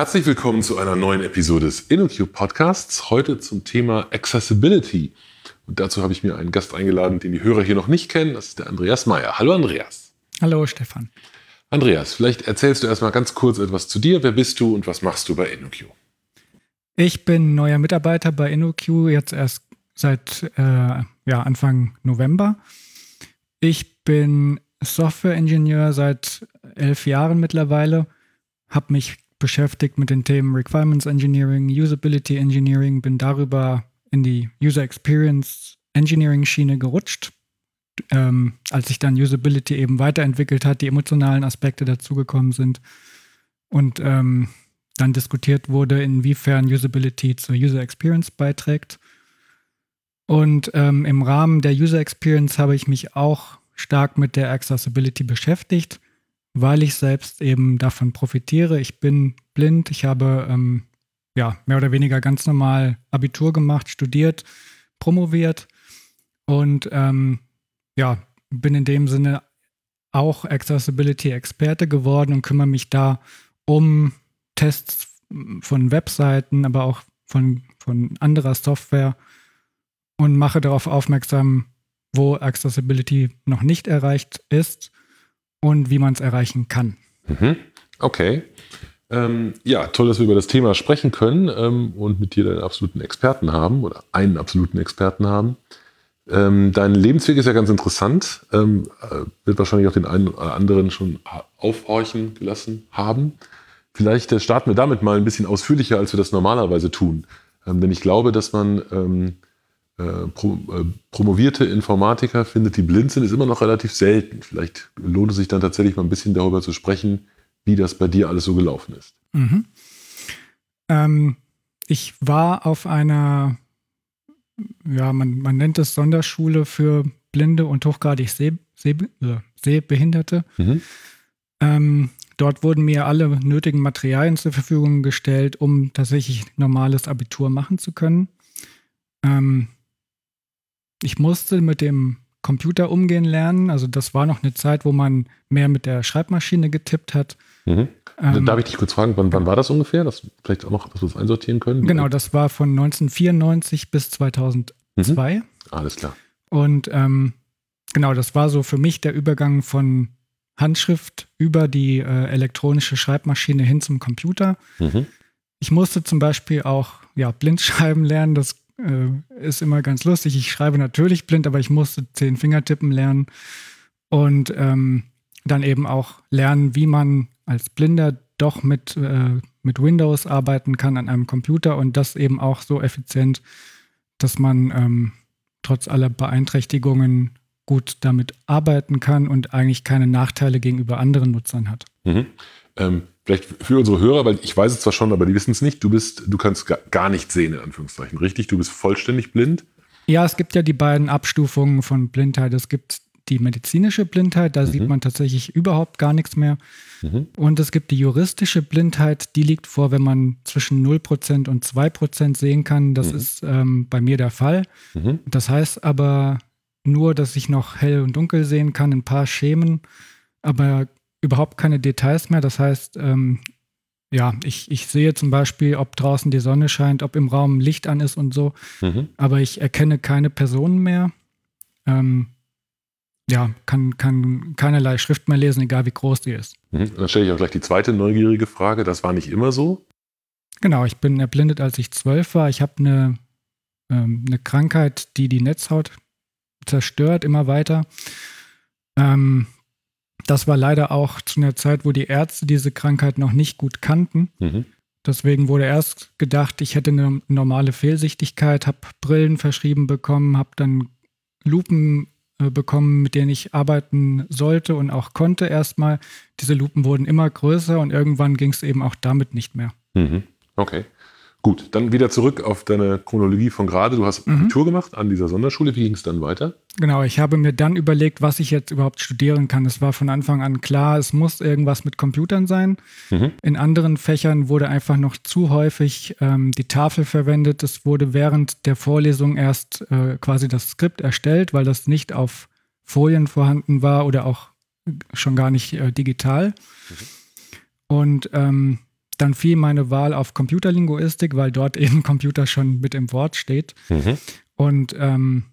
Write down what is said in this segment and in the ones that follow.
Herzlich willkommen zu einer neuen Episode des InnoQ Podcasts. Heute zum Thema Accessibility. Und dazu habe ich mir einen Gast eingeladen, den die Hörer hier noch nicht kennen. Das ist der Andreas Meyer. Hallo Andreas. Hallo Stefan. Andreas, vielleicht erzählst du erstmal ganz kurz etwas zu dir. Wer bist du und was machst du bei InnoQ? Ich bin neuer Mitarbeiter bei InnoQ, jetzt erst seit äh, ja, Anfang November. Ich bin Software-Ingenieur seit elf Jahren mittlerweile, habe mich beschäftigt mit den Themen Requirements Engineering, Usability Engineering, bin darüber in die User Experience Engineering Schiene gerutscht. Ähm, als sich dann Usability eben weiterentwickelt hat, die emotionalen Aspekte dazugekommen sind und ähm, dann diskutiert wurde, inwiefern Usability zur User Experience beiträgt. Und ähm, im Rahmen der User Experience habe ich mich auch stark mit der Accessibility beschäftigt, weil ich selbst eben davon profitiere. Ich bin blind, ich habe ähm, ja mehr oder weniger ganz normal Abitur gemacht, studiert, promoviert und ähm, ja, bin in dem Sinne auch Accessibility-Experte geworden und kümmere mich da um Tests von Webseiten, aber auch von, von anderer Software und mache darauf aufmerksam, wo Accessibility noch nicht erreicht ist und wie man es erreichen kann. Mhm. Okay. Ähm, ja, toll, dass wir über das Thema sprechen können ähm, und mit dir einen absoluten Experten haben oder einen absoluten Experten haben. Ähm, dein Lebensweg ist ja ganz interessant, ähm, äh, wird wahrscheinlich auch den einen oder anderen schon aufhorchen gelassen haben. Vielleicht äh, starten wir damit mal ein bisschen ausführlicher, als wir das normalerweise tun. Ähm, denn ich glaube, dass man ähm, äh, pro, äh, promovierte Informatiker findet, die blind sind, ist immer noch relativ selten. Vielleicht lohnt es sich dann tatsächlich mal ein bisschen darüber zu sprechen, wie das bei dir alles so gelaufen ist. Mhm. Ähm, ich war auf einer, ja, man, man nennt es Sonderschule für Blinde und hochgradig Seh, Seh, äh, Sehbehinderte. Mhm. Ähm, dort wurden mir alle nötigen Materialien zur Verfügung gestellt, um tatsächlich normales Abitur machen zu können. Ähm, ich musste mit dem Computer umgehen lernen. Also das war noch eine Zeit, wo man mehr mit der Schreibmaschine getippt hat. Mhm. Ähm, Darf ich dich kurz fragen, wann, wann war das ungefähr? Das vielleicht auch noch, dass wir es einsortieren können. Genau, das war von 1994 bis 2002. Mhm. Alles klar. Und ähm, genau, das war so für mich der Übergang von Handschrift über die äh, elektronische Schreibmaschine hin zum Computer. Mhm. Ich musste zum Beispiel auch ja, blind schreiben lernen. Das äh, ist immer ganz lustig. Ich schreibe natürlich blind, aber ich musste zehn Fingertippen lernen und ähm, dann eben auch lernen, wie man als Blinder doch mit, äh, mit Windows arbeiten kann an einem Computer und das eben auch so effizient, dass man ähm, trotz aller Beeinträchtigungen gut damit arbeiten kann und eigentlich keine Nachteile gegenüber anderen Nutzern hat. Mhm. Ähm, vielleicht für unsere Hörer, weil ich weiß es zwar schon, aber die wissen es nicht, du bist, du kannst gar nicht sehen, in Anführungszeichen, richtig? Du bist vollständig blind? Ja, es gibt ja die beiden Abstufungen von Blindheit. Es gibt die medizinische Blindheit, da mhm. sieht man tatsächlich überhaupt gar nichts mehr. Mhm. Und es gibt die juristische Blindheit, die liegt vor, wenn man zwischen 0% und 2% sehen kann. Das mhm. ist ähm, bei mir der Fall. Mhm. Das heißt aber nur, dass ich noch hell und dunkel sehen kann, ein paar Schemen, aber überhaupt keine Details mehr. Das heißt, ähm, ja, ich, ich sehe zum Beispiel, ob draußen die Sonne scheint, ob im Raum Licht an ist und so, mhm. aber ich erkenne keine Personen mehr. Ähm, ja, kann, kann keinerlei Schrift mehr lesen, egal wie groß die ist. Mhm. Dann stelle ich auch gleich die zweite neugierige Frage. Das war nicht immer so? Genau, ich bin erblindet, als ich zwölf war. Ich habe eine, ähm, eine Krankheit, die die Netzhaut zerstört, immer weiter. Ähm, das war leider auch zu einer Zeit, wo die Ärzte diese Krankheit noch nicht gut kannten. Mhm. Deswegen wurde erst gedacht, ich hätte eine normale Fehlsichtigkeit, habe Brillen verschrieben bekommen, habe dann Lupen äh, bekommen, mit denen ich arbeiten sollte und auch konnte erstmal. Diese Lupen wurden immer größer und irgendwann ging es eben auch damit nicht mehr. Mhm. Okay. Gut, dann wieder zurück auf deine Chronologie von gerade. Du hast mhm. Abitur gemacht an dieser Sonderschule. Wie ging es dann weiter? Genau, ich habe mir dann überlegt, was ich jetzt überhaupt studieren kann. Es war von Anfang an klar, es muss irgendwas mit Computern sein. Mhm. In anderen Fächern wurde einfach noch zu häufig ähm, die Tafel verwendet. Es wurde während der Vorlesung erst äh, quasi das Skript erstellt, weil das nicht auf Folien vorhanden war oder auch schon gar nicht äh, digital. Mhm. Und ähm, dann fiel meine Wahl auf Computerlinguistik, weil dort eben Computer schon mit im Wort steht. Mhm. Und ähm,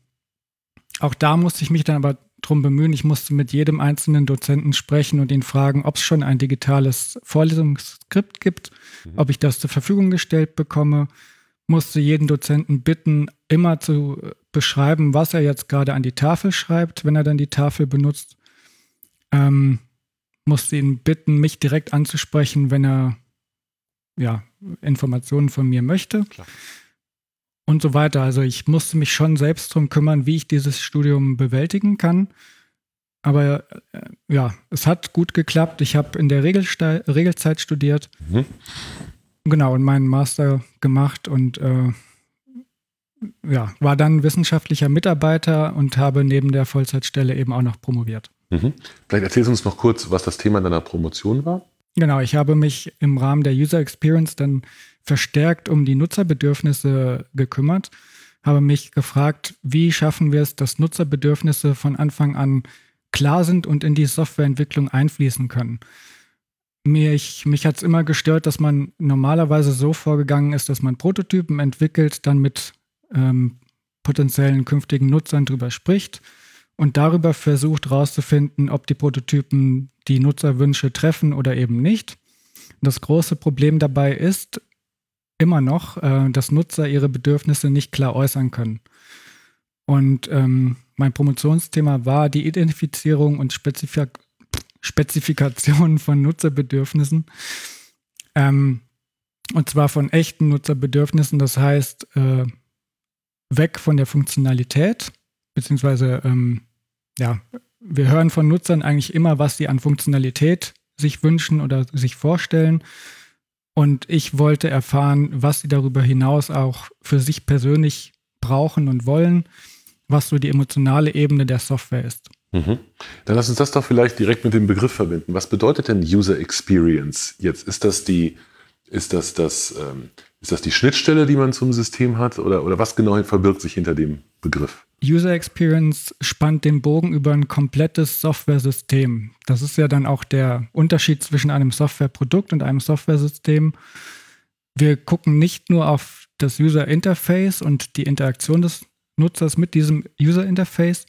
auch da musste ich mich dann aber drum bemühen. Ich musste mit jedem einzelnen Dozenten sprechen und ihn fragen, ob es schon ein digitales Vorlesungsskript gibt, mhm. ob ich das zur Verfügung gestellt bekomme. Musste jeden Dozenten bitten, immer zu beschreiben, was er jetzt gerade an die Tafel schreibt, wenn er dann die Tafel benutzt. Ähm, musste ihn bitten, mich direkt anzusprechen, wenn er ja, Informationen von mir möchte. Klar. Und so weiter. Also ich musste mich schon selbst darum kümmern, wie ich dieses Studium bewältigen kann. Aber äh, ja, es hat gut geklappt. Ich habe in der Regelste Regelzeit studiert. Mhm. Genau, und meinen Master gemacht und äh, ja, war dann wissenschaftlicher Mitarbeiter und habe neben der Vollzeitstelle eben auch noch promoviert. Mhm. Vielleicht erzählst du uns noch kurz, was das Thema deiner Promotion war. Genau, ich habe mich im Rahmen der User Experience dann verstärkt um die Nutzerbedürfnisse gekümmert, habe mich gefragt, wie schaffen wir es, dass Nutzerbedürfnisse von Anfang an klar sind und in die Softwareentwicklung einfließen können. Mich, mich hat es immer gestört, dass man normalerweise so vorgegangen ist, dass man Prototypen entwickelt, dann mit ähm, potenziellen künftigen Nutzern drüber spricht und darüber versucht herauszufinden, ob die Prototypen die Nutzerwünsche treffen oder eben nicht. Das große Problem dabei ist immer noch, äh, dass Nutzer ihre Bedürfnisse nicht klar äußern können. Und ähm, mein Promotionsthema war die Identifizierung und Spezifik Spezifikation von Nutzerbedürfnissen. Ähm, und zwar von echten Nutzerbedürfnissen, das heißt äh, weg von der Funktionalität, beziehungsweise ähm, ja, wir hören von Nutzern eigentlich immer, was sie an Funktionalität sich wünschen oder sich vorstellen. Und ich wollte erfahren, was sie darüber hinaus auch für sich persönlich brauchen und wollen, was so die emotionale Ebene der Software ist. Mhm. Dann lass uns das doch vielleicht direkt mit dem Begriff verbinden. Was bedeutet denn User Experience jetzt? Ist das die, ist das, das, ähm, ist das die Schnittstelle, die man zum System hat? Oder, oder was genau verbirgt sich hinter dem Begriff? User Experience spannt den Bogen über ein komplettes Software-System. Das ist ja dann auch der Unterschied zwischen einem Softwareprodukt und einem Software-System. Wir gucken nicht nur auf das User Interface und die Interaktion des Nutzers mit diesem User Interface,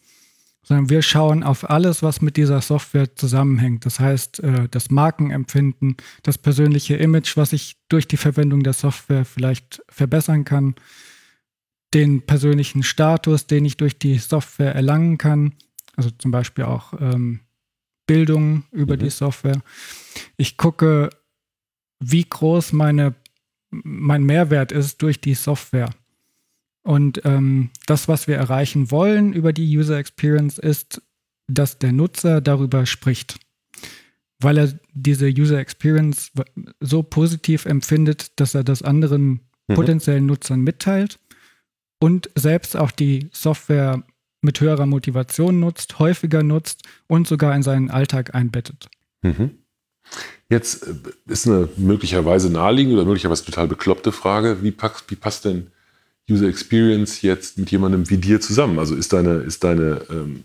sondern wir schauen auf alles, was mit dieser Software zusammenhängt. Das heißt, äh, das Markenempfinden, das persönliche Image, was ich durch die Verwendung der Software vielleicht verbessern kann, den persönlichen Status, den ich durch die Software erlangen kann. Also zum Beispiel auch ähm, Bildung über mhm. die Software. Ich gucke, wie groß meine, mein Mehrwert ist durch die Software. Und ähm, das, was wir erreichen wollen über die User Experience, ist, dass der Nutzer darüber spricht, weil er diese User Experience so positiv empfindet, dass er das anderen mhm. potenziellen Nutzern mitteilt und selbst auch die Software mit höherer Motivation nutzt, häufiger nutzt und sogar in seinen Alltag einbettet. Mhm. Jetzt äh, ist eine möglicherweise naheliegende oder möglicherweise total bekloppte Frage, wie, pack, wie passt denn User Experience jetzt mit jemandem wie dir zusammen? Also ist deine, ist deine, ähm,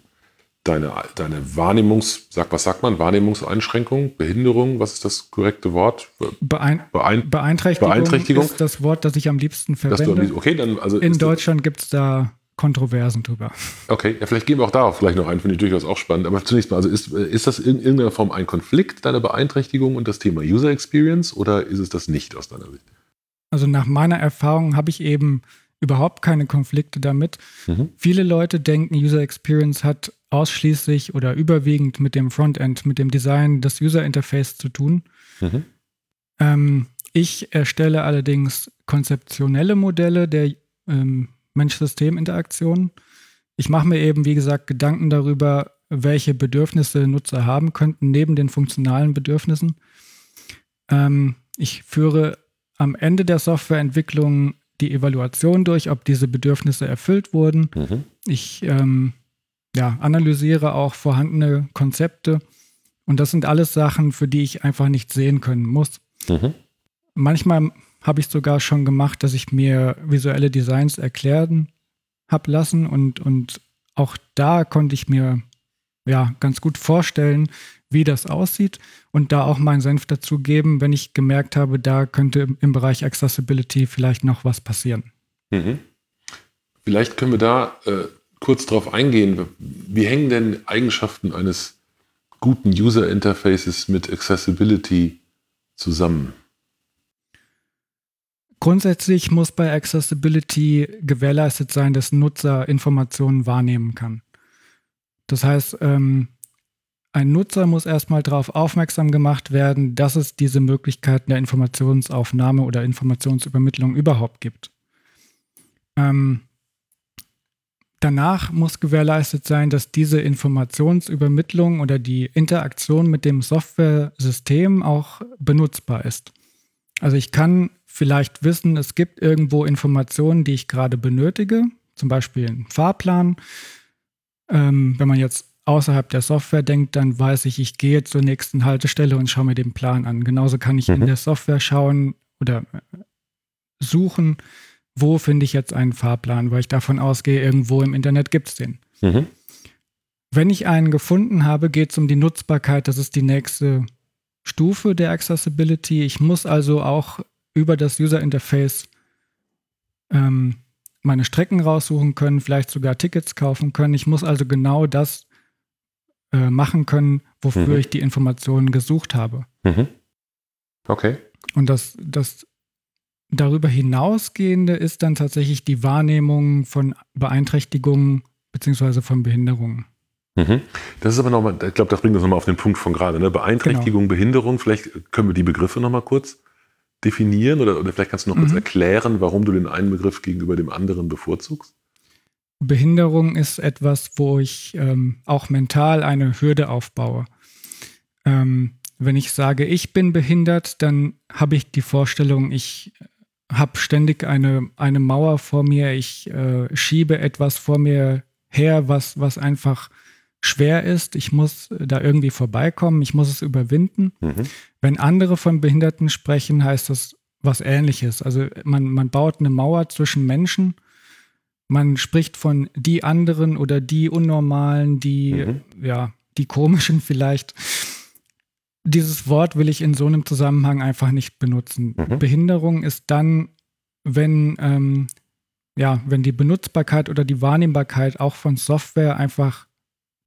deine, deine Wahrnehmungs, sag, was sagt man, Wahrnehmungseinschränkung, Behinderung, was ist das korrekte Wort? Beein Beein Beeinträchtigung, Beeinträchtigung ist das Wort, das ich am liebsten verwende. Liebsten, okay, dann, also In Deutschland gibt es da Kontroversen drüber. Okay, ja, vielleicht gehen wir auch darauf vielleicht noch ein, finde ich durchaus auch spannend. Aber zunächst mal, also ist, ist das in irgendeiner Form ein Konflikt, deine Beeinträchtigung und das Thema User Experience oder ist es das nicht aus deiner Sicht? Also nach meiner Erfahrung habe ich eben überhaupt keine Konflikte damit. Mhm. Viele Leute denken, User Experience hat ausschließlich oder überwiegend mit dem Frontend, mit dem Design des User Interface zu tun. Mhm. Ähm, ich erstelle allerdings konzeptionelle Modelle der ähm, Mensch-System-Interaktion. Ich mache mir eben, wie gesagt, Gedanken darüber, welche Bedürfnisse Nutzer haben könnten, neben den funktionalen Bedürfnissen. Ähm, ich führe am Ende der Softwareentwicklung die Evaluation durch, ob diese Bedürfnisse erfüllt wurden. Mhm. Ich ähm, ja, analysiere auch vorhandene Konzepte. Und das sind alles Sachen, für die ich einfach nicht sehen können muss. Mhm. Manchmal habe ich sogar schon gemacht, dass ich mir visuelle Designs erklären habe lassen und, und auch da konnte ich mir ja ganz gut vorstellen, wie das aussieht und da auch meinen Senf dazu geben, wenn ich gemerkt habe, da könnte im Bereich Accessibility vielleicht noch was passieren. Mhm. Vielleicht können wir da äh, kurz drauf eingehen. Wie hängen denn Eigenschaften eines guten User Interfaces mit Accessibility zusammen? Grundsätzlich muss bei Accessibility gewährleistet sein, dass Nutzer Informationen wahrnehmen kann. Das heißt, ähm, ein Nutzer muss erstmal darauf aufmerksam gemacht werden, dass es diese Möglichkeiten der Informationsaufnahme oder Informationsübermittlung überhaupt gibt. Ähm, danach muss gewährleistet sein, dass diese Informationsübermittlung oder die Interaktion mit dem Software-System auch benutzbar ist. Also ich kann vielleicht wissen, es gibt irgendwo Informationen, die ich gerade benötige, zum Beispiel einen Fahrplan. Ähm, wenn man jetzt außerhalb der Software denkt, dann weiß ich, ich gehe zur nächsten Haltestelle und schaue mir den Plan an. Genauso kann ich mhm. in der Software schauen oder suchen, wo finde ich jetzt einen Fahrplan, weil ich davon ausgehe, irgendwo im Internet gibt es den. Mhm. Wenn ich einen gefunden habe, geht es um die Nutzbarkeit. Das ist die nächste Stufe der Accessibility. Ich muss also auch über das User Interface ähm, meine Strecken raussuchen können, vielleicht sogar Tickets kaufen können. Ich muss also genau das äh, machen können, wofür mhm. ich die Informationen gesucht habe. Mhm. Okay. Und das, das darüber hinausgehende ist dann tatsächlich die Wahrnehmung von Beeinträchtigungen beziehungsweise von Behinderungen. Mhm. Das ist aber nochmal, ich glaube, das bringt uns nochmal auf den Punkt von gerade. Ne? Beeinträchtigung, genau. Behinderung, vielleicht können wir die Begriffe nochmal kurz definieren oder, oder vielleicht kannst du noch kurz mhm. erklären, warum du den einen Begriff gegenüber dem anderen bevorzugst? Behinderung ist etwas, wo ich ähm, auch mental eine Hürde aufbaue. Ähm, wenn ich sage, ich bin behindert, dann habe ich die Vorstellung, ich habe ständig eine, eine Mauer vor mir, ich äh, schiebe etwas vor mir her, was, was einfach schwer ist. Ich muss da irgendwie vorbeikommen, ich muss es überwinden. Mhm. Wenn andere von Behinderten sprechen, heißt das was ähnliches. Also man, man baut eine Mauer zwischen Menschen man spricht von die anderen oder die Unnormalen, die, mhm. ja, die komischen vielleicht. Dieses Wort will ich in so einem Zusammenhang einfach nicht benutzen. Mhm. Behinderung ist dann, wenn, ähm, ja, wenn die Benutzbarkeit oder die Wahrnehmbarkeit auch von Software einfach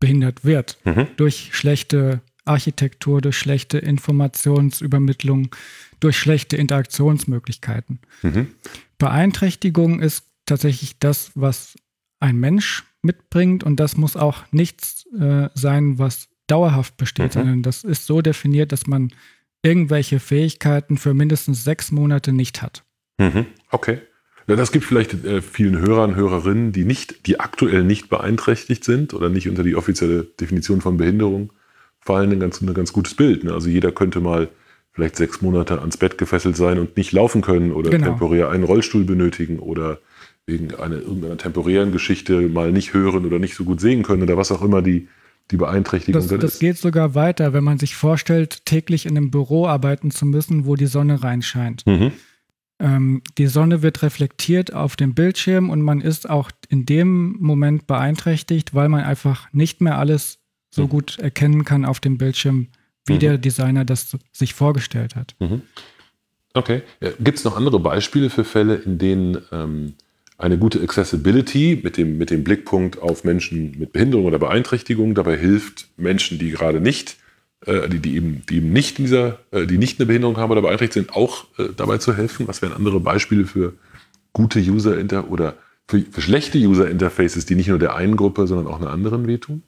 behindert wird. Mhm. Durch schlechte Architektur, durch schlechte Informationsübermittlung, durch schlechte Interaktionsmöglichkeiten. Mhm. Beeinträchtigung ist tatsächlich das, was ein Mensch mitbringt und das muss auch nichts äh, sein, was dauerhaft besteht, mhm. sondern das ist so definiert, dass man irgendwelche Fähigkeiten für mindestens sechs Monate nicht hat. Mhm. Okay. Ja, das gibt vielleicht äh, vielen Hörern, Hörerinnen, die nicht, die aktuell nicht beeinträchtigt sind oder nicht unter die offizielle Definition von Behinderung fallen, ein ganz, ein ganz gutes Bild. Ne? Also jeder könnte mal vielleicht sechs Monate ans Bett gefesselt sein und nicht laufen können oder genau. temporär einen Rollstuhl benötigen oder wegen einer, irgendeiner temporären Geschichte mal nicht hören oder nicht so gut sehen können oder was auch immer die, die Beeinträchtigung das, das ist. geht sogar weiter, wenn man sich vorstellt, täglich in einem Büro arbeiten zu müssen, wo die Sonne reinscheint. Mhm. Ähm, die Sonne wird reflektiert auf dem Bildschirm und man ist auch in dem Moment beeinträchtigt, weil man einfach nicht mehr alles so mhm. gut erkennen kann auf dem Bildschirm, wie mhm. der Designer das sich vorgestellt hat. Mhm. Okay. Ja, Gibt es noch andere Beispiele für Fälle, in denen ähm, eine gute Accessibility mit dem, mit dem Blickpunkt auf Menschen mit Behinderung oder Beeinträchtigung dabei hilft, Menschen, die gerade nicht, äh, die, die, eben, die eben nicht dieser, äh, die nicht eine Behinderung haben oder beeinträchtigt sind, auch äh, dabei zu helfen? Was wären andere Beispiele für gute User Inter oder für, für, schlechte User Interfaces, die nicht nur der einen Gruppe, sondern auch einer anderen wehtun?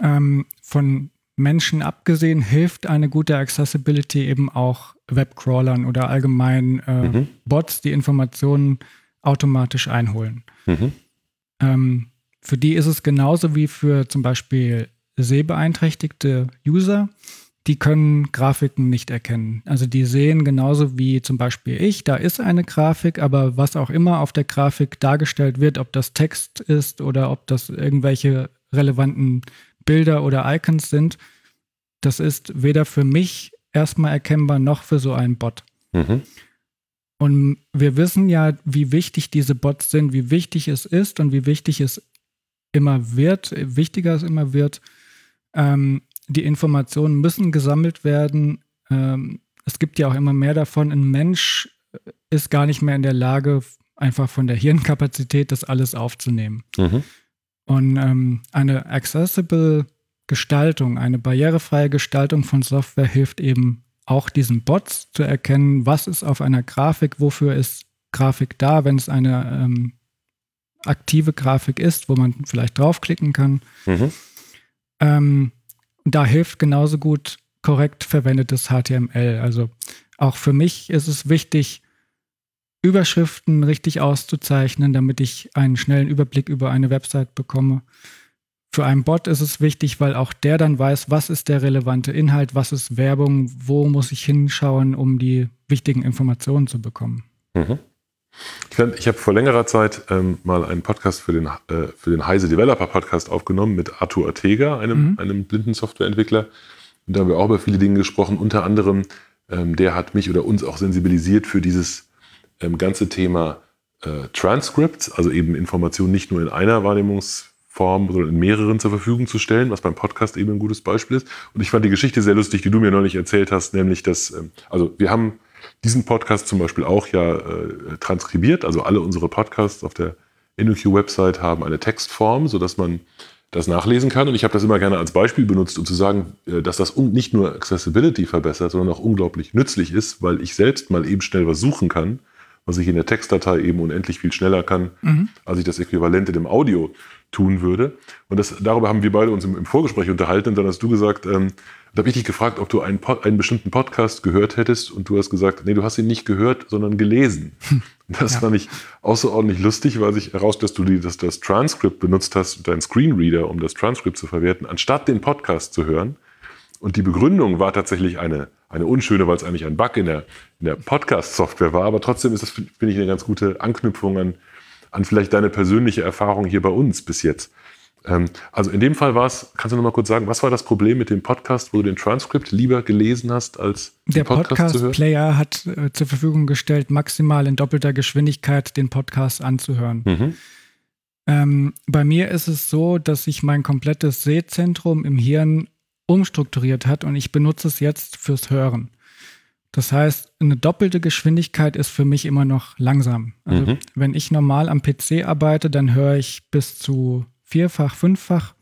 Ähm, von Menschen abgesehen hilft eine gute Accessibility eben auch Webcrawlern oder allgemein äh, mhm. Bots, die Informationen automatisch einholen. Mhm. Ähm, für die ist es genauso wie für zum Beispiel sehbeeinträchtigte User. Die können Grafiken nicht erkennen. Also die sehen genauso wie zum Beispiel ich, da ist eine Grafik, aber was auch immer auf der Grafik dargestellt wird, ob das Text ist oder ob das irgendwelche relevanten Bilder oder Icons sind, das ist weder für mich erstmal erkennbar noch für so einen Bot. Mhm. Und wir wissen ja, wie wichtig diese Bots sind, wie wichtig es ist und wie wichtig es immer wird, wichtiger es immer wird. Ähm, die Informationen müssen gesammelt werden. Ähm, es gibt ja auch immer mehr davon. Ein Mensch ist gar nicht mehr in der Lage, einfach von der Hirnkapazität das alles aufzunehmen. Mhm. Und ähm, eine accessible Gestaltung, eine barrierefreie Gestaltung von Software hilft eben auch diesen Bots zu erkennen, was ist auf einer Grafik, wofür ist Grafik da, wenn es eine ähm, aktive Grafik ist, wo man vielleicht draufklicken kann. Mhm. Ähm, da hilft genauso gut korrekt verwendetes HTML. Also auch für mich ist es wichtig, Überschriften richtig auszuzeichnen, damit ich einen schnellen Überblick über eine Website bekomme. Für einen Bot ist es wichtig, weil auch der dann weiß, was ist der relevante Inhalt, was ist Werbung, wo muss ich hinschauen, um die wichtigen Informationen zu bekommen. Mhm. Ich, ich habe vor längerer Zeit ähm, mal einen Podcast für den, äh, für den Heise Developer Podcast aufgenommen mit Arthur Ortega, einem, mhm. einem blinden Softwareentwickler. Und da haben wir auch über viele Dinge gesprochen. Unter anderem, ähm, der hat mich oder uns auch sensibilisiert für dieses ähm, ganze Thema äh, Transcripts, also eben Informationen nicht nur in einer Wahrnehmungsform, sondern in mehreren zur Verfügung zu stellen, was beim Podcast eben ein gutes Beispiel ist. Und ich fand die Geschichte sehr lustig, die du mir neulich erzählt hast, nämlich dass, ähm, also wir haben diesen Podcast zum Beispiel auch ja äh, transkribiert. Also alle unsere Podcasts auf der InnoQ-Website haben eine Textform, sodass man das nachlesen kann. Und ich habe das immer gerne als Beispiel benutzt, um zu sagen, äh, dass das nicht nur Accessibility verbessert, sondern auch unglaublich nützlich ist, weil ich selbst mal eben schnell was suchen kann, was ich in der Textdatei eben unendlich viel schneller kann, mhm. als ich das Äquivalent in dem Audio tun würde. Und das, darüber haben wir beide uns im, im Vorgespräch unterhalten. Und dann hast du gesagt, ähm, da habe ich dich gefragt, ob du einen, einen bestimmten Podcast gehört hättest. Und du hast gesagt, nee, du hast ihn nicht gehört, sondern gelesen. Das ja. fand ich außerordentlich lustig, weil sich heraus, dass du die, dass das Transkript benutzt hast, deinen Screenreader, um das Transkript zu verwerten, anstatt den Podcast zu hören. Und die Begründung war tatsächlich eine, eine unschöne, weil es eigentlich ein Bug in der, in der Podcast-Software war. Aber trotzdem ist das, finde ich, eine ganz gute Anknüpfung an, an vielleicht deine persönliche Erfahrung hier bei uns bis jetzt. Ähm, also in dem Fall war es, kannst du noch mal kurz sagen, was war das Problem mit dem Podcast, wo du den Transkript lieber gelesen hast als der Podcast, Podcast Player hat äh, zur Verfügung gestellt, maximal in doppelter Geschwindigkeit den Podcast anzuhören. Mhm. Ähm, bei mir ist es so, dass sich mein komplettes Sehzentrum im Hirn umstrukturiert hat und ich benutze es jetzt fürs Hören. Das heißt, eine doppelte Geschwindigkeit ist für mich immer noch langsam. Also mhm. wenn ich normal am PC arbeite, dann höre ich bis zu vierfach, fünffach,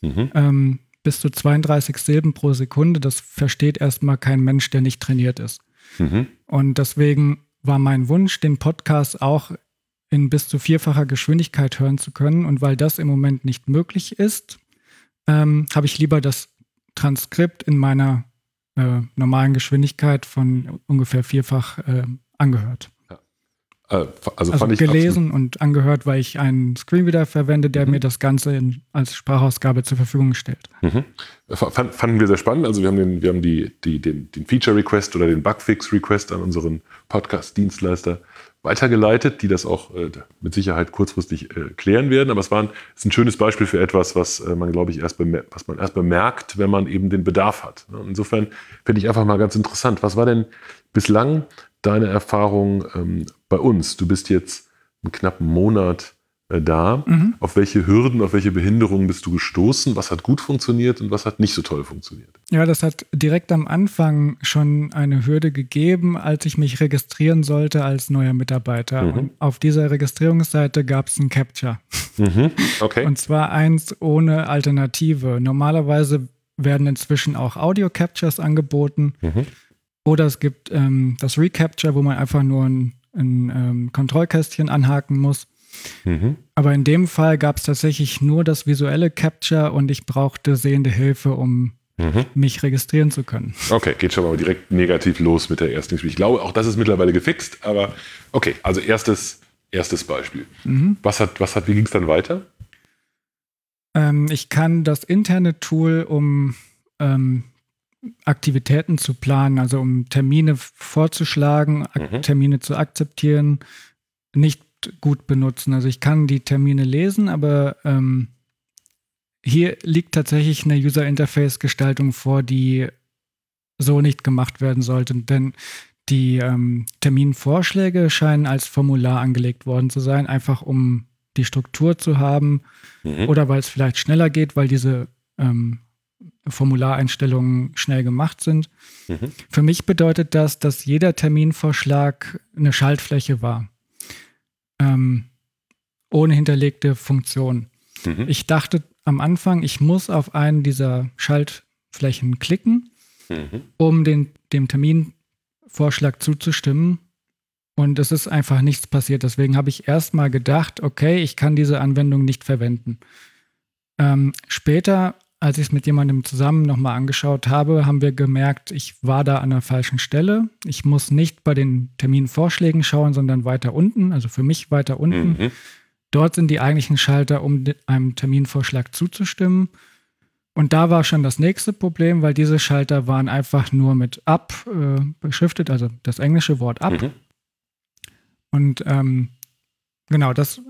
mhm. ähm, bis zu 32 Silben pro Sekunde. Das versteht erstmal kein Mensch, der nicht trainiert ist. Mhm. Und deswegen war mein Wunsch, den Podcast auch in bis zu vierfacher Geschwindigkeit hören zu können. Und weil das im Moment nicht möglich ist, ähm, habe ich lieber das Transkript in meiner äh, normalen Geschwindigkeit von ungefähr vierfach äh, angehört. Äh, also, also gelesen und angehört, weil ich einen Screenreader verwende, der mhm. mir das Ganze in, als Sprachausgabe zur Verfügung stellt. Mhm. Fand, fanden wir sehr spannend. Also wir haben, den, wir haben die, die, den, den Feature-Request oder den Bugfix-Request an unseren Podcast-Dienstleister weitergeleitet, die das auch äh, mit Sicherheit kurzfristig äh, klären werden. Aber es war ein, ist ein schönes Beispiel für etwas, was äh, man, glaube ich, erst was man erst bemerkt, wenn man eben den Bedarf hat. Insofern finde ich einfach mal ganz interessant. Was war denn bislang deine Erfahrung ähm, bei uns? Du bist jetzt einen knappen Monat äh, da. Mhm. Auf welche Hürden, auf welche Behinderungen bist du gestoßen? Was hat gut funktioniert und was hat nicht so toll funktioniert? Ja, das hat direkt am Anfang schon eine Hürde gegeben, als ich mich registrieren sollte als neuer Mitarbeiter. Mhm. Und auf dieser Registrierungsseite gab es ein Capture. Mhm. Okay. und zwar eins ohne Alternative. Normalerweise werden inzwischen auch Audio-Captures angeboten. Mhm. Oder es gibt ähm, das Recapture, wo man einfach nur ein, ein ähm, Kontrollkästchen anhaken muss. Mhm. Aber in dem Fall gab es tatsächlich nur das visuelle Capture und ich brauchte sehende Hilfe, um mhm. mich registrieren zu können. Okay, geht schon mal direkt negativ los mit der ersten Geschichte. Ich glaube, auch das ist mittlerweile gefixt, aber okay, also erstes, erstes Beispiel. Mhm. Was hat, was hat, wie ging es dann weiter? Ähm, ich kann das interne Tool, um ähm, Aktivitäten zu planen, also um Termine vorzuschlagen, mhm. Termine zu akzeptieren, nicht gut benutzen. Also ich kann die Termine lesen, aber ähm, hier liegt tatsächlich eine User Interface Gestaltung vor, die so nicht gemacht werden sollte, denn die ähm, Terminvorschläge scheinen als Formular angelegt worden zu sein, einfach um die Struktur zu haben Mhm. oder weil es vielleicht schneller geht, weil diese ähm, Formulareinstellungen schnell gemacht sind. Mhm. Für mich bedeutet das, dass jeder Terminvorschlag eine Schaltfläche war. Ähm, ohne hinterlegte Funktion. Mhm. Ich dachte am Anfang, ich muss auf einen dieser Schaltflächen klicken, Mhm. um den, dem Terminvorschlag zuzustimmen. Und es ist einfach nichts passiert. Deswegen habe ich erstmal gedacht, okay, ich kann diese Anwendung nicht verwenden. Ähm, später, als ich es mit jemandem zusammen nochmal angeschaut habe, haben wir gemerkt, ich war da an der falschen Stelle. Ich muss nicht bei den Terminvorschlägen schauen, sondern weiter unten, also für mich weiter unten. Mhm. Dort sind die eigentlichen Schalter, um einem Terminvorschlag zuzustimmen. Und da war schon das nächste Problem, weil diese Schalter waren einfach nur mit up äh, beschriftet, also das englische Wort up. Mhm. Und ähm, genau, das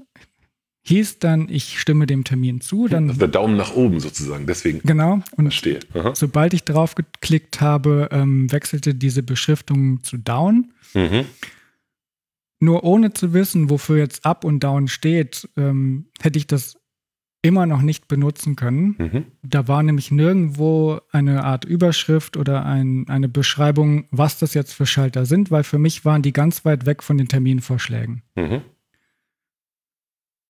hieß dann, ich stimme dem Termin zu. Dann, Also der Daumen nach oben sozusagen, deswegen genau, und verstehe. Aha. sobald ich drauf geklickt habe, ähm, wechselte diese Beschriftung zu down. Mhm. Nur ohne zu wissen, wofür jetzt up und down steht, ähm, hätte ich das immer noch nicht benutzen können. Mhm. Da war nämlich nirgendwo eine Art Überschrift oder ein, eine Beschreibung, was das jetzt für Schalter sind, weil für mich waren die ganz weit weg von den Terminvorschlägen. Mhm.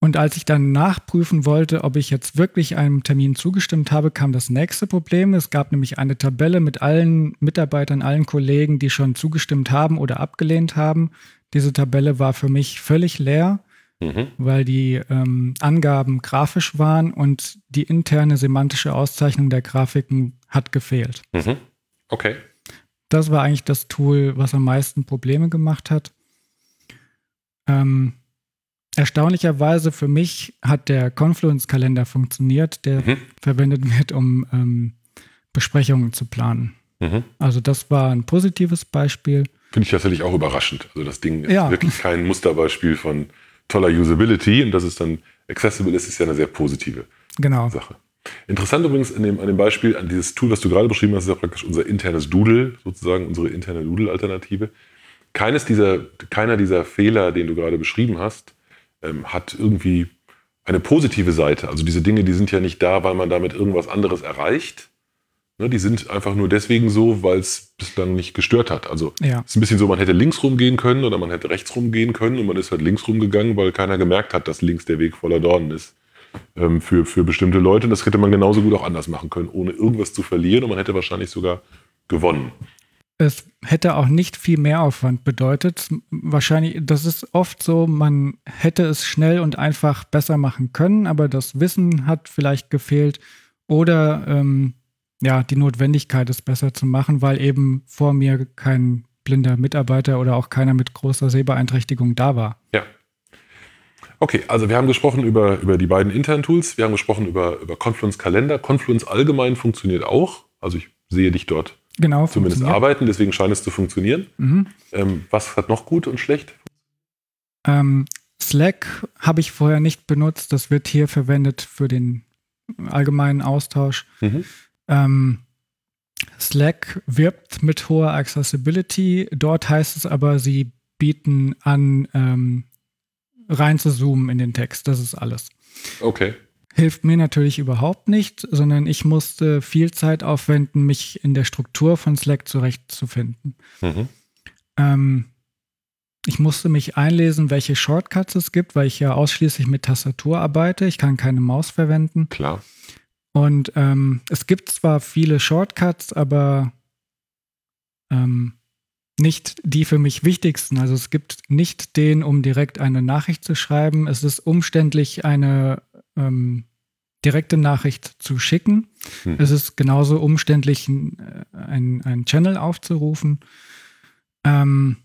Und als ich dann nachprüfen wollte, ob ich jetzt wirklich einem Termin zugestimmt habe, kam das nächste Problem. Es gab nämlich eine Tabelle mit allen Mitarbeitern, allen Kollegen, die schon zugestimmt haben oder abgelehnt haben. Diese Tabelle war für mich völlig leer, Mhm. weil die ähm, Angaben grafisch waren und die interne semantische Auszeichnung der Grafiken hat gefehlt. Mhm. Okay. Das war eigentlich das Tool, was am meisten Probleme gemacht hat. Ähm, erstaunlicherweise für mich hat der Confluence-Kalender funktioniert, der Mhm. verwendet wird, um ähm, Besprechungen zu planen. Mhm. Also das war ein positives Beispiel. Finde ich tatsächlich auch überraschend. Also das Ding ist Ja. wirklich kein Musterbeispiel von toller Usability und dass es dann accessible ist, ist ja eine sehr positive Genau. Sache. Interessant übrigens in dem, an dem Beispiel, an dieses Tool, was du gerade beschrieben hast, ist ja praktisch unser internes Doodle, sozusagen unsere interne Doodle-Alternative. Keines dieser, keiner dieser Fehler, den du gerade beschrieben hast, ähm, hat irgendwie eine positive Seite. Also diese Dinge, die sind ja nicht da, weil man damit irgendwas anderes erreicht. Ne, die sind einfach nur deswegen so, weil es bislang nicht gestört hat. Also Ja. es ist ein bisschen so, man hätte links rumgehen können oder man hätte rechts rumgehen können und man ist halt links rumgegangen, weil keiner gemerkt hat, dass links der Weg voller Dornen ist ähm, für, für bestimmte Leute. Und das hätte man genauso gut auch anders machen können, ohne irgendwas zu verlieren und man hätte wahrscheinlich sogar gewonnen. Es hätte auch nicht viel Mehraufwand bedeutet. Wahrscheinlich, das ist oft so, man hätte es schnell und einfach besser machen können, aber das Wissen hat vielleicht gefehlt oder ähm, ja, die Notwendigkeit, es besser zu machen, weil eben vor mir kein blinder Mitarbeiter oder auch keiner mit großer Sehbeeinträchtigung da war. Ja. Okay, also wir haben gesprochen über, über die beiden internen Tools, wir haben gesprochen über, über Confluence Kalender. Confluence allgemein funktioniert auch. Also ich sehe dich dort Genau. zumindest arbeiten, deswegen scheint es zu funktionieren. Mhm. Ähm, was hat noch gut und schlecht? Ähm, Slack habe ich vorher nicht benutzt. Das wird hier verwendet für den allgemeinen Austausch. Mhm. Ähm, Slack wirbt mit hoher Accessibility. Dort heißt es aber, sie bieten an, ähm, rein zu zoomen in den Text. Das ist alles. Okay. Hilft mir natürlich überhaupt nicht, sondern ich musste viel Zeit aufwenden, mich in der Struktur von Slack zurechtzufinden. Mhm. Ähm, ich musste mich einlesen, welche Shortcuts es gibt, weil ich ja ausschließlich mit Tastatur arbeite. Ich kann keine Maus verwenden. Klar. Und ähm, es gibt zwar viele Shortcuts, aber ähm, nicht die für mich wichtigsten. Also es gibt nicht den, um direkt eine Nachricht zu schreiben. Es ist umständlich, eine ähm, direkte Nachricht zu schicken. Hm. Es ist genauso umständlich, ein, ein, ein Channel aufzurufen. Ähm,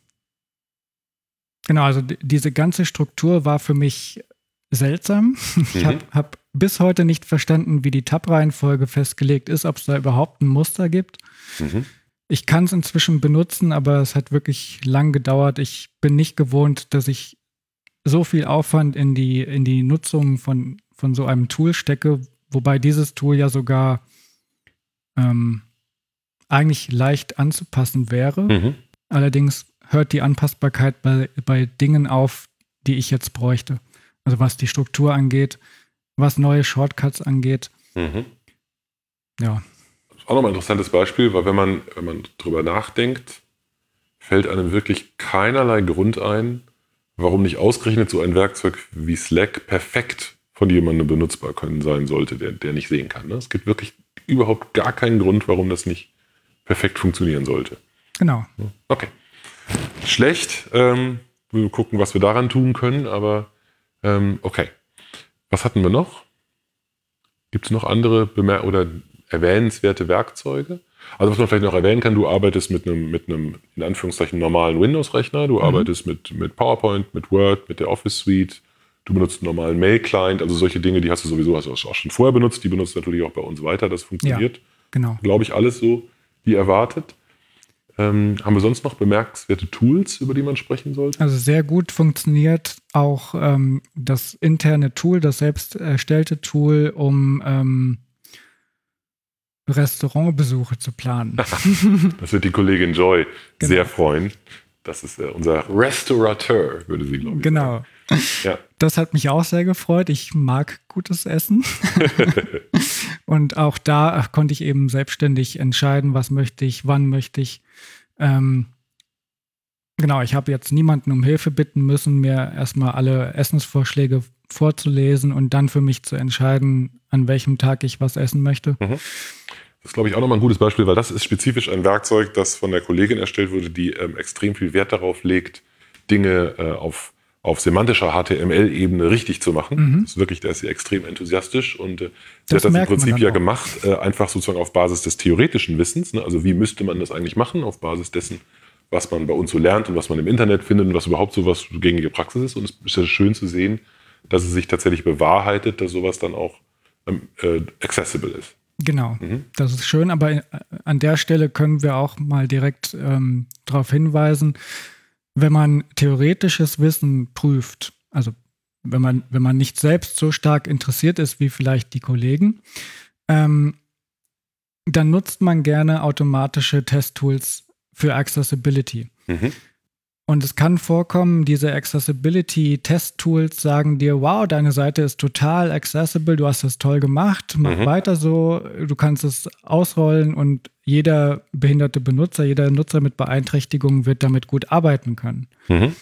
genau, also diese ganze Struktur war für mich seltsam. Ich Mhm. habe hab bis heute nicht verstanden, wie die Tab-Reihenfolge festgelegt ist, ob es da überhaupt ein Muster gibt. Mhm. Ich kann es inzwischen benutzen, aber es hat wirklich lang gedauert. Ich bin nicht gewohnt, dass ich so viel Aufwand in die, in die Nutzung von, von so einem Tool stecke, wobei dieses Tool ja sogar ähm, eigentlich leicht anzupassen wäre. Mhm. Allerdings hört die Anpassbarkeit bei, bei Dingen auf, die ich jetzt bräuchte. Also was die Struktur angeht, was neue Shortcuts angeht. Mhm. Ja. Auch nochmal ein interessantes Beispiel, weil wenn man, wenn man drüber nachdenkt, fällt einem wirklich keinerlei Grund ein, warum nicht ausgerechnet so ein Werkzeug wie Slack perfekt von jemandem benutzbar können sein sollte, der, der nicht sehen kann. Ne? Es gibt wirklich überhaupt gar keinen Grund, warum das nicht perfekt funktionieren sollte. Genau. Okay. Schlecht. Ähm, wir gucken, was wir daran tun können, aber ähm, okay. Was hatten wir noch? Gibt es noch andere Bemer oder erwähnenswerte Werkzeuge? Also was man vielleicht noch erwähnen kann, du arbeitest mit einem, mit einem in Anführungszeichen normalen Windows-Rechner, du mhm. arbeitest mit, mit PowerPoint, mit Word, mit der Office Suite, du benutzt einen normalen Mail-Client, also solche Dinge, die hast du sowieso hast du auch schon vorher benutzt, die benutzt natürlich auch bei uns weiter, das funktioniert. Ja, genau. Glaube ich, alles so wie erwartet. Ähm, haben wir sonst noch bemerkenswerte Tools, über die man sprechen sollte? Also sehr gut funktioniert auch ähm, das interne Tool, das selbst erstellte Tool, um ähm, Restaurantbesuche zu planen. das wird die Kollegin Joy genau. sehr freuen. Das ist äh, unser Restaurateur, würde sie, glaube ich. Genau. Ja. Das hat mich auch sehr gefreut. Ich mag gutes Essen. und auch da konnte ich eben selbstständig entscheiden, was möchte ich, wann möchte ich. Ähm, genau, ich habe jetzt niemanden um Hilfe bitten müssen, mir erstmal alle Essensvorschläge vorzulesen und dann für mich zu entscheiden, an welchem Tag ich was essen möchte. Mhm. Das ist, glaube ich, auch nochmal ein gutes Beispiel, weil das ist spezifisch ein Werkzeug, das von der Kollegin erstellt wurde, die ähm, extrem viel Wert darauf legt, Dinge äh, auf, auf semantischer HTML-Ebene richtig zu machen. Mhm. Das ist wirklich, da ist sie extrem enthusiastisch und äh, sie hat das im Prinzip ja gemacht, äh, einfach sozusagen auf Basis des theoretischen Wissens. Ne? Also wie müsste man das eigentlich machen, auf Basis dessen, was man bei uns so lernt und was man im Internet findet und was überhaupt so was gängige Praxis ist. Und es ist ja schön zu sehen, dass es sich tatsächlich bewahrheitet, dass sowas dann auch ähm, äh, accessible ist. Genau, mhm. das ist schön, aber äh, an der Stelle können wir auch mal direkt ähm, darauf hinweisen, wenn man theoretisches Wissen prüft, also wenn man, wenn man nicht selbst so stark interessiert ist wie vielleicht die Kollegen, ähm, dann nutzt man gerne automatische Testtools für Accessibility. Mhm. Und es kann vorkommen, diese Accessibility-Test-Tools sagen dir, wow, deine Seite ist total accessible, du hast das toll gemacht, mach mhm. weiter so, du kannst es ausrollen und jeder behinderte Benutzer, jeder Nutzer mit Beeinträchtigungen wird damit gut arbeiten können. Mhm.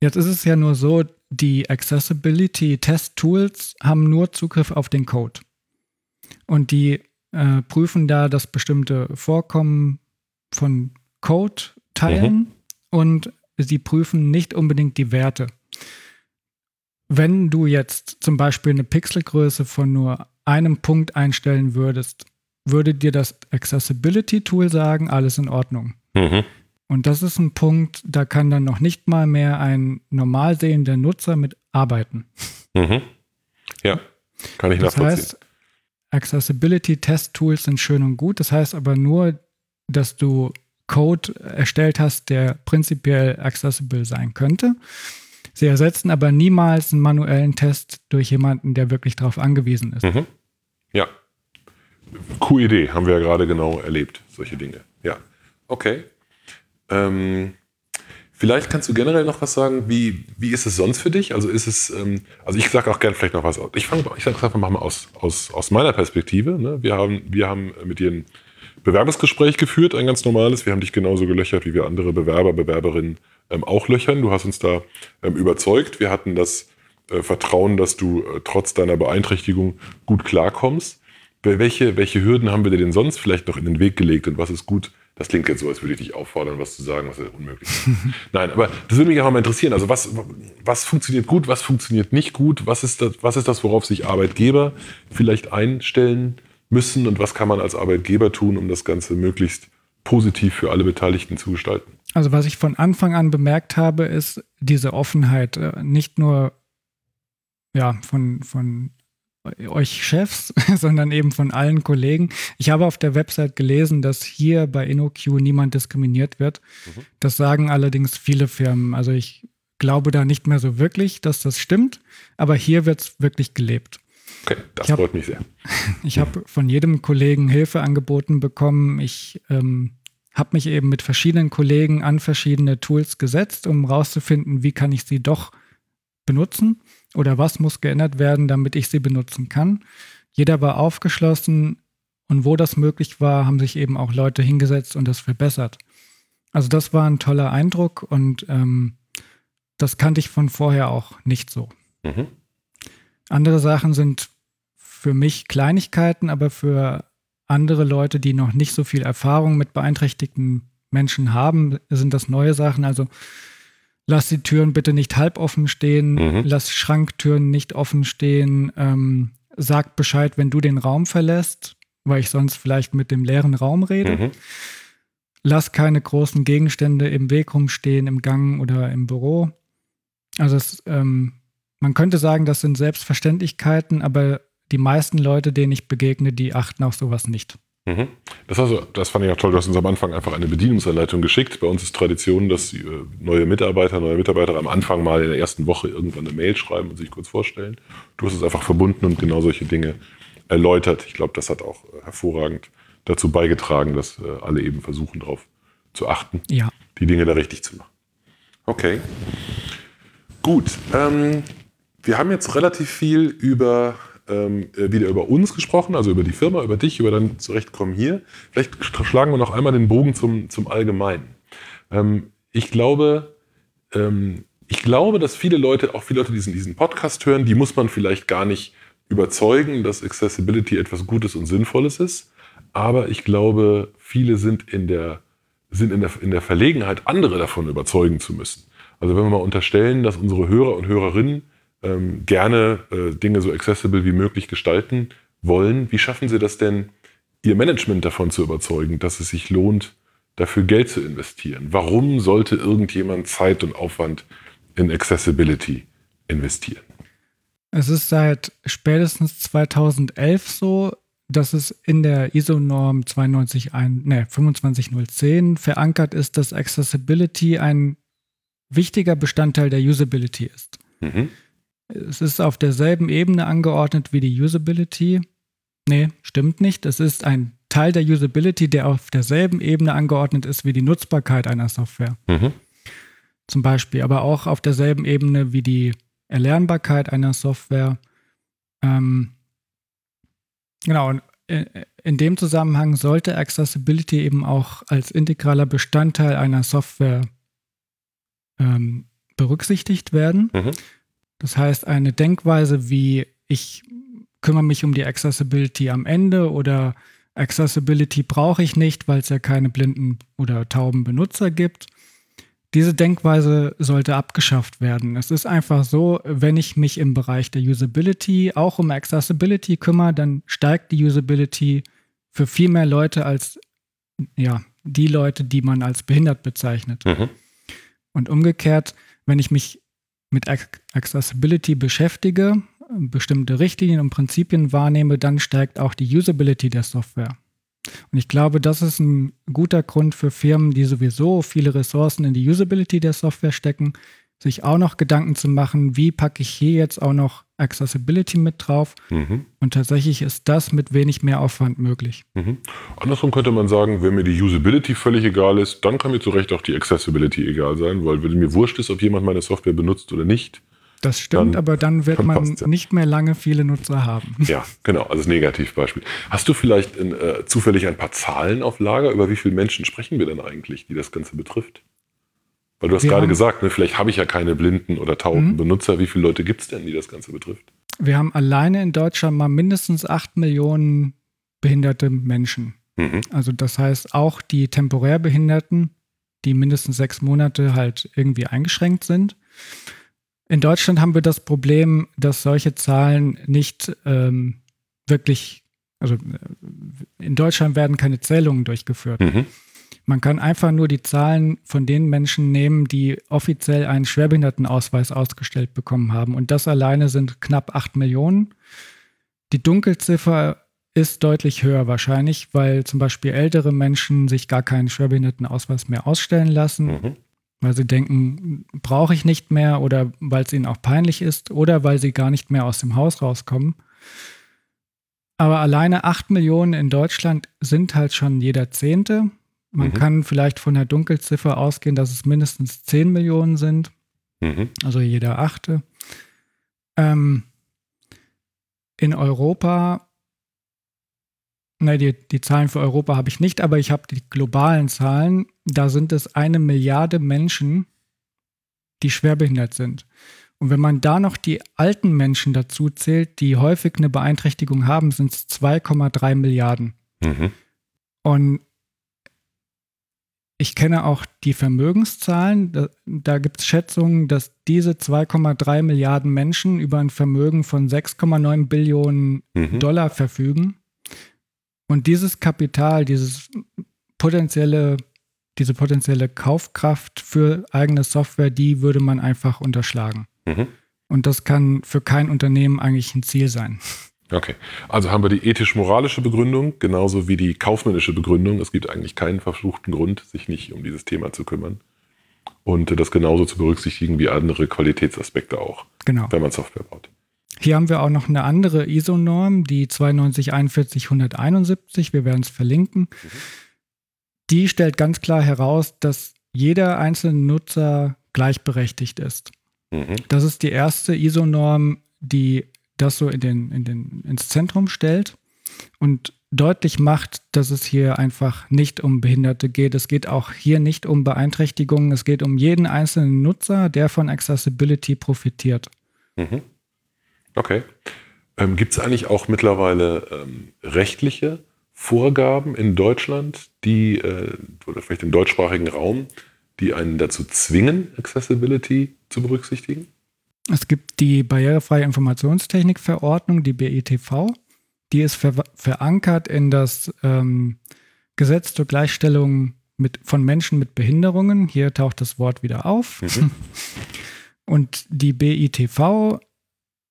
Jetzt ist es ja nur so, die Accessibility-Test-Tools haben nur Zugriff auf den Code. Und die äh, prüfen da das bestimmte Vorkommen von Code-Teilen. Mhm und sie prüfen nicht unbedingt die Werte. Wenn du jetzt zum Beispiel eine Pixelgröße von nur einem Punkt einstellen würdest, würde dir das Accessibility Tool sagen, alles in Ordnung. Mhm. Und das ist ein Punkt, da kann dann noch nicht mal mehr ein normal sehender Nutzer mit arbeiten. Mhm. Ja, kann ich das nachvollziehen. Heißt, Accessibility Test Tools sind schön und gut. Das heißt aber nur, dass du Code erstellt hast, der prinzipiell accessible sein könnte. Sie ersetzen aber niemals einen manuellen Test durch jemanden, der wirklich darauf angewiesen ist. Mhm. Ja. Idee, haben wir ja gerade genau erlebt, solche Dinge. Ja. Okay. Ähm, vielleicht kannst du generell noch was sagen, wie, wie ist es sonst für dich? Also ist es, ähm, also ich sage auch gerne vielleicht noch was aus. Ich fange ich sag einfach mal aus, aus, aus meiner Perspektive. Ne? Wir, haben, wir haben mit dir ein Bewerbungsgespräch geführt, ein ganz normales. Wir haben dich genauso gelöchert, wie wir andere Bewerber, Bewerberinnen ähm, auch löchern. Du hast uns da ähm, überzeugt. Wir hatten das äh, Vertrauen, dass du äh, trotz deiner Beeinträchtigung gut klarkommst. Welche, welche Hürden haben wir dir denn sonst vielleicht noch in den Weg gelegt und was ist gut? Das klingt jetzt so, als würde ich dich auffordern, was zu sagen, was ist unmöglich ist. Nein, aber das würde mich auch mal interessieren. Also was, was funktioniert gut, was funktioniert nicht gut? Was ist das, was ist das worauf sich Arbeitgeber vielleicht einstellen müssen und was kann man als Arbeitgeber tun, um das Ganze möglichst positiv für alle Beteiligten zu gestalten? Also was ich von Anfang an bemerkt habe, ist diese Offenheit, äh, nicht nur ja, von, von euch Chefs, sondern eben von allen Kollegen. Ich habe auf der Website gelesen, dass hier bei InnoQ niemand diskriminiert wird. Mhm. Das sagen allerdings viele Firmen. Also ich glaube da nicht mehr so wirklich, dass das stimmt, aber hier wird es wirklich gelebt. Okay, das hab, freut mich sehr. Ich habe von jedem Kollegen Hilfe angeboten bekommen. Ich ähm, habe mich eben mit verschiedenen Kollegen an verschiedene Tools gesetzt, um herauszufinden, wie kann ich sie doch benutzen oder was muss geändert werden, damit ich sie benutzen kann. Jeder war aufgeschlossen und wo das möglich war, haben sich eben auch Leute hingesetzt und das verbessert. Also das war ein toller Eindruck und ähm, das kannte ich von vorher auch nicht so. Mhm. Andere Sachen sind für mich Kleinigkeiten, aber für andere Leute, die noch nicht so viel Erfahrung mit beeinträchtigten Menschen haben, sind das neue Sachen. Also lass die Türen bitte nicht halb offen stehen, mhm. lass Schranktüren nicht offen stehen, ähm, sag Bescheid, wenn du den Raum verlässt, weil ich sonst vielleicht mit dem leeren Raum rede. Mhm. Lass keine großen Gegenstände im Weg rumstehen, im Gang oder im Büro. Also es, ähm, man könnte sagen, das sind Selbstverständlichkeiten, aber die meisten Leute, denen ich begegne, die achten auf sowas nicht. Mhm. Das, also, das fand ich auch toll. Du hast uns am Anfang einfach eine Bedienungsanleitung geschickt. Bei uns ist Tradition, dass äh, neue Mitarbeiter, neue Mitarbeiter am Anfang mal in der ersten Woche irgendwann eine Mail schreiben und sich kurz vorstellen. Du hast es einfach verbunden und genau solche Dinge erläutert. Ich glaube, das hat auch äh, hervorragend dazu beigetragen, dass äh, alle eben versuchen, darauf zu achten, ja. die Dinge da richtig zu machen. Okay. Gut. Ähm, wir haben jetzt relativ viel über ähm, äh, wieder über uns gesprochen, also über die Firma, über dich, über dein Zurechtkommen hier. Vielleicht schlagen wir noch einmal den Bogen zum, zum Allgemeinen. Ähm, ich glaube, ähm, ich glaube, dass viele Leute, auch viele Leute, die diesen, diesen Podcast hören, die muss man vielleicht gar nicht überzeugen, dass Accessibility etwas Gutes und Sinnvolles ist. Aber ich glaube, viele sind in der, sind in der, in der Verlegenheit, andere davon überzeugen zu müssen. Also wenn wir mal unterstellen, dass unsere Hörer und Hörerinnen ähm, gerne äh, Dinge so accessible wie möglich gestalten wollen. Wie schaffen Sie das denn, Ihr Management davon zu überzeugen, dass es sich lohnt, dafür Geld zu investieren? Warum sollte irgendjemand Zeit und Aufwand in Accessibility investieren? Es ist seit spätestens 2011 so, dass es in der ISO-Norm 291, ne, 25010 verankert ist, dass Accessibility ein wichtiger Bestandteil der Usability ist. Mhm. Es ist auf derselben Ebene angeordnet wie die Usability. Nee, stimmt nicht. Es ist ein Teil der Usability, der auf derselben Ebene angeordnet ist wie die Nutzbarkeit einer Software. Mhm. Zum Beispiel, aber auch auf derselben Ebene wie die Erlernbarkeit einer Software. Ähm, genau, und in dem Zusammenhang sollte Accessibility eben auch als integraler Bestandteil einer Software ähm, berücksichtigt werden. Mhm. Das heißt, eine Denkweise wie ich kümmere mich um die Accessibility am Ende oder Accessibility brauche ich nicht, weil es ja keine blinden oder tauben Benutzer gibt. Diese Denkweise sollte abgeschafft werden. Es ist einfach so, wenn ich mich im Bereich der Usability auch um Accessibility kümmere, dann steigt die Usability für viel mehr Leute als ja, die Leute, die man als behindert bezeichnet. Mhm. Und umgekehrt, wenn ich mich mit Accessibility beschäftige, bestimmte Richtlinien und Prinzipien wahrnehme, dann steigt auch die Usability der Software. Und ich glaube, das ist ein guter Grund für Firmen, die sowieso viele Ressourcen in die Usability der Software stecken, sich auch noch Gedanken zu machen, wie packe ich hier jetzt auch noch Accessibility mit drauf. Mhm. Und tatsächlich ist das mit wenig mehr Aufwand möglich. Mhm. Andersrum könnte man sagen, wenn mir die Usability völlig egal ist, dann kann mir zu Recht auch die Accessibility egal sein, weil wenn mir wurscht ist, ob jemand meine Software benutzt oder nicht. Das stimmt, dann, aber dann wird man ja. nicht mehr lange viele Nutzer haben. Ja, genau, also Negativbeispiel. Hast du vielleicht in, äh, zufällig ein paar Zahlen auf Lager? Über wie viele Menschen sprechen wir denn eigentlich, die das Ganze betrifft? Weil du hast gerade gesagt, ne, vielleicht habe ich ja keine blinden oder tauben mhm. Benutzer. Wie viele Leute gibt es denn, die das Ganze betrifft? Wir haben alleine in Deutschland mal mindestens acht Millionen behinderte Menschen. Mhm. Also das heißt auch die temporär Behinderten, die mindestens sechs Monate halt irgendwie eingeschränkt sind. In Deutschland haben wir das Problem, dass solche Zahlen nicht ähm, wirklich, also äh, in Deutschland werden keine Zählungen durchgeführt. Mhm. Man kann einfach nur die Zahlen von den Menschen nehmen, die offiziell einen Schwerbehindertenausweis ausgestellt bekommen haben. Und das alleine sind knapp 8 Millionen. Die Dunkelziffer ist deutlich höher wahrscheinlich, weil zum Beispiel ältere Menschen sich gar keinen Schwerbehindertenausweis mehr ausstellen lassen, mhm. weil sie denken, brauche ich nicht mehr oder weil es ihnen auch peinlich ist oder weil sie gar nicht mehr aus dem Haus rauskommen. Aber alleine 8 Millionen in Deutschland sind halt schon jeder Zehnte. Man mhm. kann vielleicht von der Dunkelziffer ausgehen, dass es mindestens 10 Millionen sind. mhm. also jeder achte. Ähm, in Europa, ne, die, die Zahlen für Europa habe ich nicht, aber ich habe die globalen Zahlen. Da sind es eine Milliarde Menschen, die schwerbehindert sind. Und wenn man da noch die alten Menschen dazu zählt, die häufig eine Beeinträchtigung haben, sind es 2,3 Milliarden. Mhm. Und ich kenne auch die Vermögenszahlen. Da, da gibt es Schätzungen, dass diese 2,3 Milliarden Menschen über ein Vermögen von 6,9 Billionen mhm. Dollar verfügen. Und dieses Kapital, dieses potenzielle, diese potenzielle Kaufkraft für eigene Software, die würde man einfach unterschlagen. Mhm. Und das kann für kein Unternehmen eigentlich ein Ziel sein. Okay, also haben wir die ethisch-moralische Begründung, genauso wie die kaufmännische Begründung. Es gibt eigentlich keinen verfluchten Grund, sich nicht um dieses Thema zu kümmern. Und das genauso zu berücksichtigen wie andere Qualitätsaspekte auch, genau. wenn man Software baut. Hier haben wir auch noch eine andere ISO-Norm, die 9244171. Wir werden es verlinken. Mhm. Die stellt ganz klar heraus, dass jeder einzelne Nutzer gleichberechtigt ist. Mhm. Das ist die erste ISO-Norm, die das so in den, in den, ins Zentrum stellt und deutlich macht, dass es hier einfach nicht um Behinderte geht. Es geht auch hier nicht um Beeinträchtigungen. Es geht um jeden einzelnen Nutzer, der von Accessibility profitiert. Mhm. Okay. Ähm, Gibt es eigentlich auch mittlerweile ähm, rechtliche Vorgaben in Deutschland, die, äh, oder vielleicht im deutschsprachigen Raum, die einen dazu zwingen, Accessibility zu berücksichtigen? Es gibt die Barrierefreie Informationstechnikverordnung, die BITV. Die ist ver verankert in das ähm, Gesetz zur Gleichstellung mit, von Menschen mit Behinderungen. Hier taucht das Wort wieder auf. Mhm. Und die BITV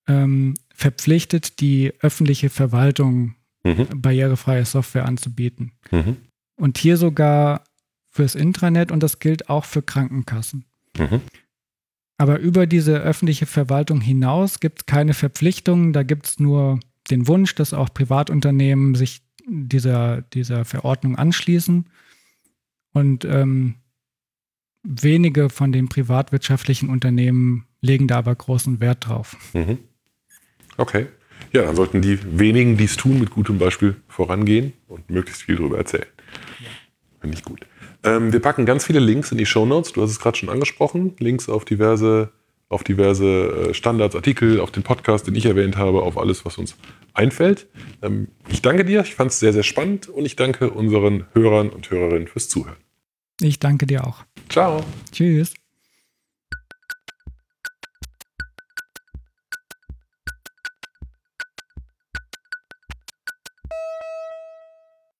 ähm, verpflichtet die öffentliche Verwaltung, mhm. barrierefreie Software anzubieten. Mhm. Und hier sogar fürs Intranet und das gilt auch für Krankenkassen. Aber über diese öffentliche Verwaltung hinaus gibt es keine Verpflichtungen, da gibt es nur den Wunsch, dass auch Privatunternehmen sich dieser, dieser Verordnung anschließen. Und ähm, wenige von den privatwirtschaftlichen Unternehmen legen da aber großen Wert drauf. Mhm. Okay. Ja, dann sollten die wenigen, die es tun, mit gutem Beispiel vorangehen und möglichst viel darüber erzählen. Ja. Finde ich gut. Ähm, wir packen ganz viele Links in die Show Notes. Du hast es gerade schon angesprochen. Links auf diverse, auf diverse äh, Standards, Artikel, auf den Podcast, den ich erwähnt habe, auf alles, was uns einfällt. Ähm, ich danke dir. Ich fand es sehr, sehr spannend und ich danke unseren Hörern und Hörerinnen fürs Zuhören. Ich danke dir auch. Ciao. Tschüss.